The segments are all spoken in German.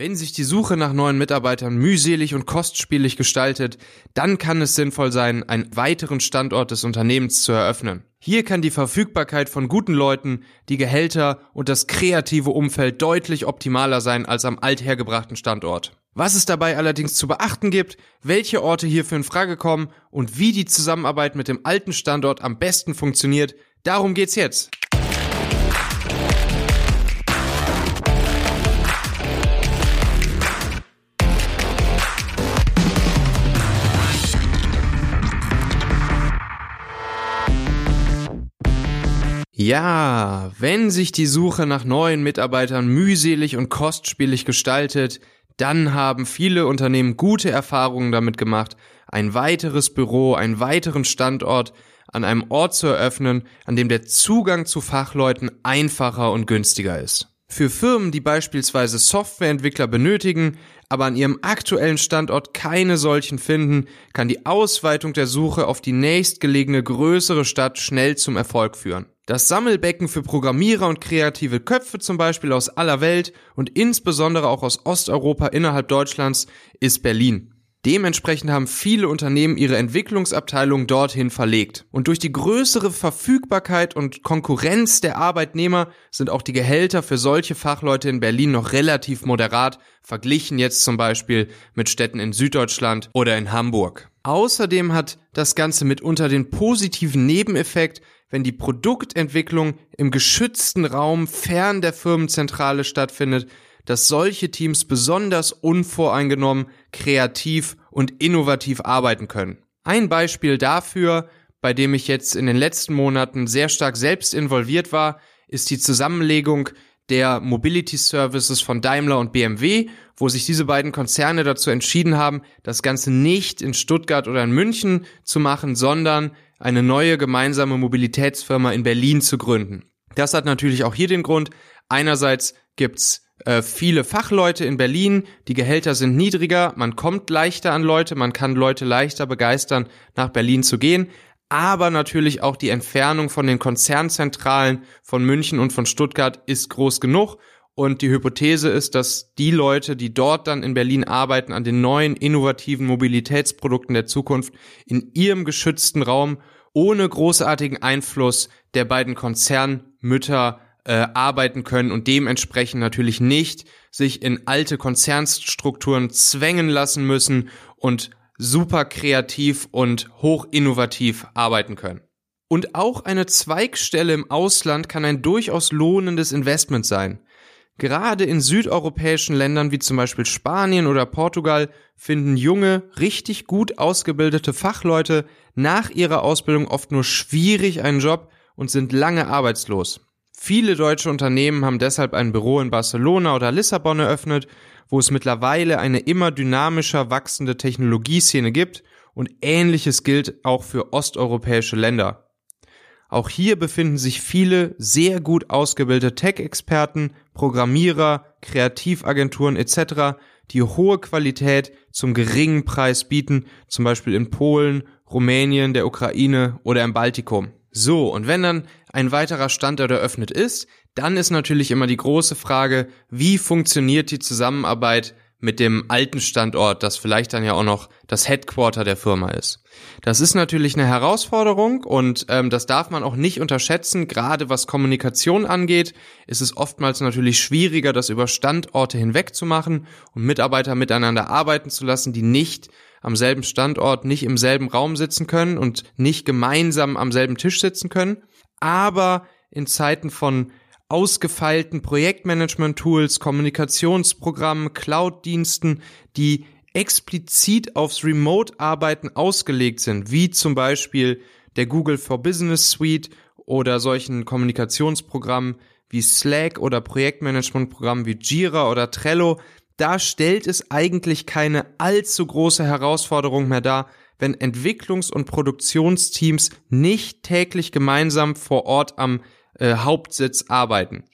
Wenn sich die Suche nach neuen Mitarbeitern mühselig und kostspielig gestaltet, dann kann es sinnvoll sein, einen weiteren Standort des Unternehmens zu eröffnen. Hier kann die Verfügbarkeit von guten Leuten, die Gehälter und das kreative Umfeld deutlich optimaler sein als am althergebrachten Standort. Was es dabei allerdings zu beachten gibt, welche Orte hierfür in Frage kommen und wie die Zusammenarbeit mit dem alten Standort am besten funktioniert, darum geht's jetzt. Ja, wenn sich die Suche nach neuen Mitarbeitern mühselig und kostspielig gestaltet, dann haben viele Unternehmen gute Erfahrungen damit gemacht, ein weiteres Büro, einen weiteren Standort an einem Ort zu eröffnen, an dem der Zugang zu Fachleuten einfacher und günstiger ist. Für Firmen, die beispielsweise Softwareentwickler benötigen, aber an ihrem aktuellen Standort keine solchen finden, kann die Ausweitung der Suche auf die nächstgelegene größere Stadt schnell zum Erfolg führen. Das Sammelbecken für Programmierer und kreative Köpfe zum Beispiel aus aller Welt und insbesondere auch aus Osteuropa innerhalb Deutschlands ist Berlin. Dementsprechend haben viele Unternehmen ihre Entwicklungsabteilung dorthin verlegt. Und durch die größere Verfügbarkeit und Konkurrenz der Arbeitnehmer sind auch die Gehälter für solche Fachleute in Berlin noch relativ moderat, verglichen jetzt zum Beispiel mit Städten in Süddeutschland oder in Hamburg. Außerdem hat das Ganze mitunter den positiven Nebeneffekt, wenn die Produktentwicklung im geschützten Raum fern der Firmenzentrale stattfindet, dass solche Teams besonders unvoreingenommen, kreativ und innovativ arbeiten können. Ein Beispiel dafür, bei dem ich jetzt in den letzten Monaten sehr stark selbst involviert war, ist die Zusammenlegung der Mobility Services von Daimler und BMW, wo sich diese beiden Konzerne dazu entschieden haben, das Ganze nicht in Stuttgart oder in München zu machen, sondern eine neue gemeinsame Mobilitätsfirma in Berlin zu gründen. Das hat natürlich auch hier den Grund. Einerseits gibt's äh, viele Fachleute in Berlin, die Gehälter sind niedriger, man kommt leichter an Leute, man kann Leute leichter begeistern, nach Berlin zu gehen, aber natürlich auch die Entfernung von den Konzernzentralen von München und von Stuttgart ist groß genug. Und die Hypothese ist, dass die Leute, die dort dann in Berlin arbeiten, an den neuen innovativen Mobilitätsprodukten der Zukunft in ihrem geschützten Raum ohne großartigen Einfluss der beiden Konzernmütter äh, arbeiten können und dementsprechend natürlich nicht sich in alte Konzernstrukturen zwängen lassen müssen und super kreativ und hoch innovativ arbeiten können. Und auch eine Zweigstelle im Ausland kann ein durchaus lohnendes Investment sein. Gerade in südeuropäischen Ländern wie zum Beispiel Spanien oder Portugal finden junge, richtig gut ausgebildete Fachleute nach ihrer Ausbildung oft nur schwierig einen Job und sind lange arbeitslos. Viele deutsche Unternehmen haben deshalb ein Büro in Barcelona oder Lissabon eröffnet, wo es mittlerweile eine immer dynamischer wachsende Technologieszene gibt und ähnliches gilt auch für osteuropäische Länder. Auch hier befinden sich viele sehr gut ausgebildete Tech-Experten, Programmierer, Kreativagenturen etc., die hohe Qualität zum geringen Preis bieten, zum Beispiel in Polen, Rumänien, der Ukraine oder im Baltikum. So, und wenn dann ein weiterer Standort eröffnet ist, dann ist natürlich immer die große Frage, wie funktioniert die Zusammenarbeit mit dem alten Standort, das vielleicht dann ja auch noch das Headquarter der Firma ist. Das ist natürlich eine Herausforderung und ähm, das darf man auch nicht unterschätzen. Gerade was Kommunikation angeht, ist es oftmals natürlich schwieriger, das über Standorte hinweg zu machen und Mitarbeiter miteinander arbeiten zu lassen, die nicht am selben Standort, nicht im selben Raum sitzen können und nicht gemeinsam am selben Tisch sitzen können. Aber in Zeiten von ausgefeilten Projektmanagement-Tools, Kommunikationsprogrammen, Cloud-Diensten, die explizit aufs Remote-Arbeiten ausgelegt sind, wie zum Beispiel der Google for Business Suite oder solchen Kommunikationsprogrammen wie Slack oder Projektmanagementprogrammen wie Jira oder Trello, da stellt es eigentlich keine allzu große Herausforderung mehr dar, wenn Entwicklungs- und Produktionsteams nicht täglich gemeinsam vor Ort am äh, Hauptsitz arbeiten.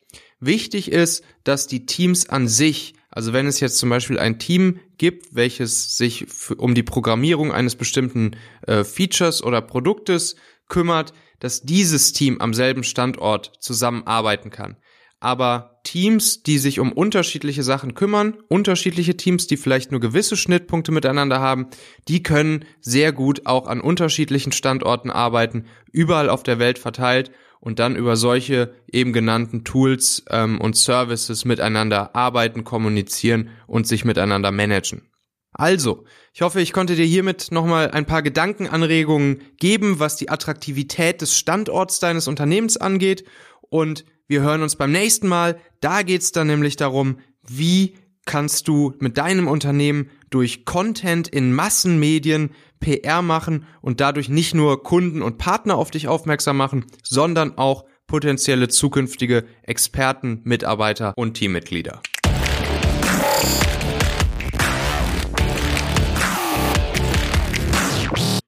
Wichtig ist, dass die Teams an sich, also wenn es jetzt zum Beispiel ein Team gibt, welches sich um die Programmierung eines bestimmten äh, Features oder Produktes kümmert, dass dieses Team am selben Standort zusammenarbeiten kann. aber Teams, die sich um unterschiedliche Sachen kümmern, unterschiedliche Teams, die vielleicht nur gewisse Schnittpunkte miteinander haben, die können sehr gut auch an unterschiedlichen Standorten arbeiten, überall auf der Welt verteilt und dann über solche eben genannten Tools ähm, und Services miteinander arbeiten, kommunizieren und sich miteinander managen. Also, ich hoffe, ich konnte dir hiermit nochmal ein paar Gedankenanregungen geben, was die Attraktivität des Standorts deines Unternehmens angeht und wir hören uns beim nächsten Mal. Da geht's dann nämlich darum, wie kannst du mit deinem Unternehmen durch Content in Massenmedien PR machen und dadurch nicht nur Kunden und Partner auf dich aufmerksam machen, sondern auch potenzielle zukünftige Experten, Mitarbeiter und Teammitglieder.